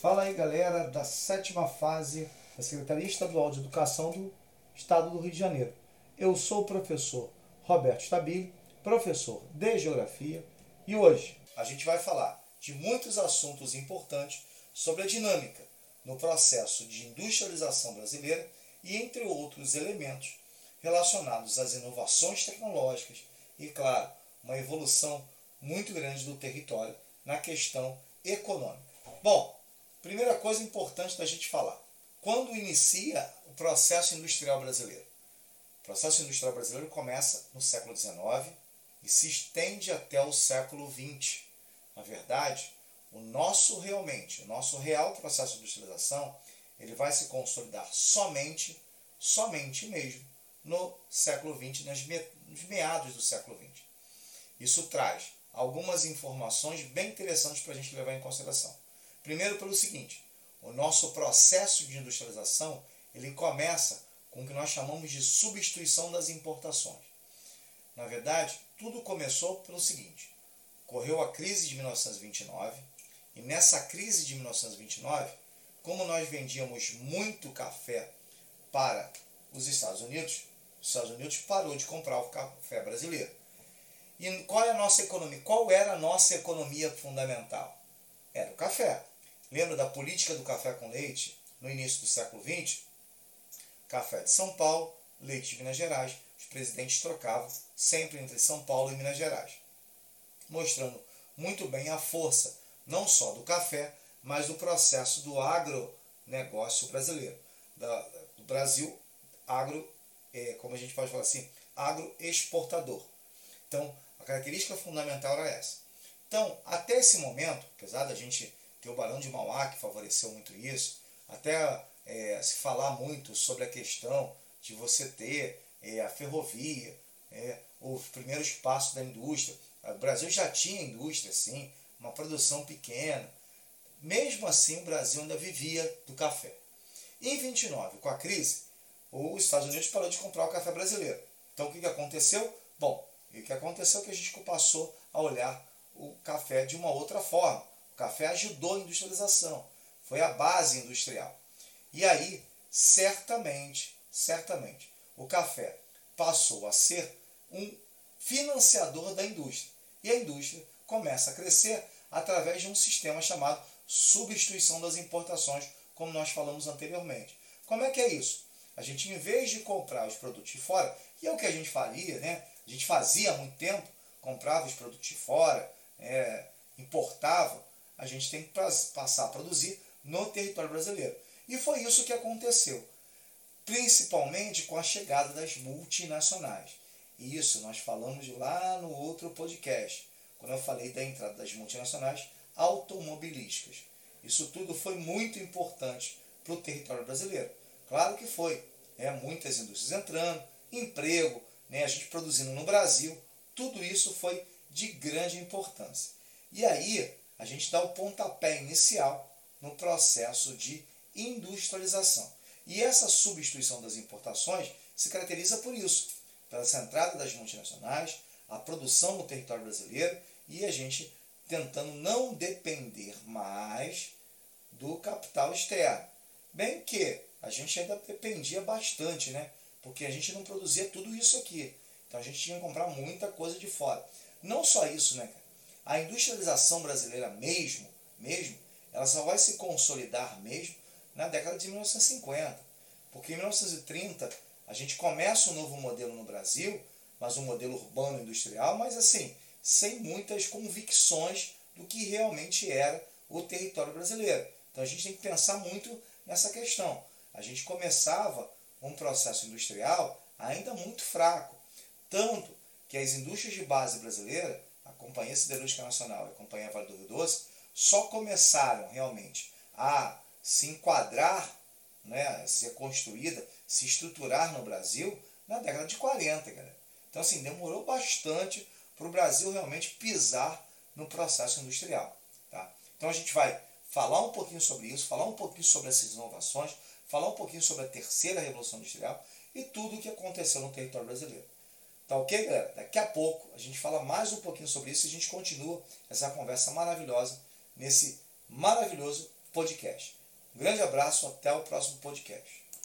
Fala aí galera da sétima fase da Secretaria Estadual de Educação do Estado do Rio de Janeiro. Eu sou o professor Roberto Stabile, professor de Geografia, e hoje a gente vai falar de muitos assuntos importantes sobre a dinâmica no processo de industrialização brasileira e entre outros elementos relacionados às inovações tecnológicas e, claro, uma evolução muito grande do território na questão econômica. Bom, primeira coisa importante da gente falar. Quando inicia o processo industrial brasileiro? O processo industrial brasileiro começa no século XIX e se estende até o século XX. Na verdade, o nosso realmente, o nosso real processo de industrialização, ele vai se consolidar somente, somente mesmo, no século XX, nos meados do século XX. Isso traz algumas informações bem interessantes para a gente levar em consideração. Primeiro pelo seguinte, o nosso processo de industrialização ele começa com o que nós chamamos de substituição das importações. Na verdade, tudo começou pelo seguinte: ocorreu a crise de 1929 e nessa crise de 1929, como nós vendíamos muito café para os Estados Unidos, os Estados Unidos parou de comprar o café brasileiro. E qual é a nossa economia? Qual era a nossa economia fundamental? Era o café. Lembra da política do café com leite no início do século XX? Café de São Paulo, leite de Minas Gerais. Os presidentes trocavam sempre entre São Paulo e Minas Gerais, mostrando muito bem a força não só do café, mas do processo do agronegócio brasileiro, do Brasil agro, é, como a gente pode falar assim, agroexportador. Então, a característica fundamental era essa. Então, até esse momento, apesar da gente ter o Barão de Mauá, que favoreceu muito isso, até é, se falar muito sobre a questão de você ter é, a ferrovia, é, os primeiros passos da indústria. O Brasil já tinha indústria, sim, uma produção pequena. Mesmo assim, o Brasil ainda vivia do café. Em 29, com a crise, os Estados Unidos parou de comprar o café brasileiro. Então, o que aconteceu? Bom, o que aconteceu é que a gente passou a olhar o café de uma outra forma. Café ajudou a industrialização, foi a base industrial. E aí, certamente, certamente, o café passou a ser um financiador da indústria. E a indústria começa a crescer através de um sistema chamado substituição das importações, como nós falamos anteriormente. Como é que é isso? A gente, em vez de comprar os produtos de fora, e é o que a gente faria, né? A gente fazia há muito tempo, comprava os produtos de fora, é, importava, a gente tem que passar a produzir no território brasileiro. E foi isso que aconteceu, principalmente com a chegada das multinacionais. E isso nós falamos lá no outro podcast quando eu falei da entrada das multinacionais automobilísticas. Isso tudo foi muito importante para o território brasileiro. Claro que foi. É, muitas indústrias entrando, emprego, né, a gente produzindo no Brasil, tudo isso foi de grande importância. E aí a gente dá o pontapé inicial no processo de industrialização. E essa substituição das importações se caracteriza por isso, pela entrada das multinacionais, a produção no território brasileiro e a gente tentando não depender mais do capital externo. Bem que a gente ainda dependia bastante, né? Porque a gente não produzia tudo isso aqui. Então a gente tinha que comprar muita coisa de fora. Não só isso, né? A industrialização brasileira mesmo, mesmo, ela só vai se consolidar mesmo na década de 1950. Porque em 1930 a gente começa um novo modelo no Brasil, mas um modelo urbano industrial, mas assim, sem muitas convicções do que realmente era o território brasileiro. Então a gente tem que pensar muito nessa questão. A gente começava um processo industrial ainda muito fraco, tanto que as indústrias de base brasileira, Companhia Siderúrgica Nacional e Companhia Vale do Rio Doce, só começaram realmente a se enquadrar, né, ser construída, se estruturar no Brasil na década de 40, galera. Então assim, demorou bastante para o Brasil realmente pisar no processo industrial. Tá? Então a gente vai falar um pouquinho sobre isso, falar um pouquinho sobre essas inovações, falar um pouquinho sobre a terceira revolução industrial e tudo o que aconteceu no território brasileiro. Tá ok, galera? Daqui a pouco a gente fala mais um pouquinho sobre isso e a gente continua essa conversa maravilhosa nesse maravilhoso podcast. Um grande abraço, até o próximo podcast.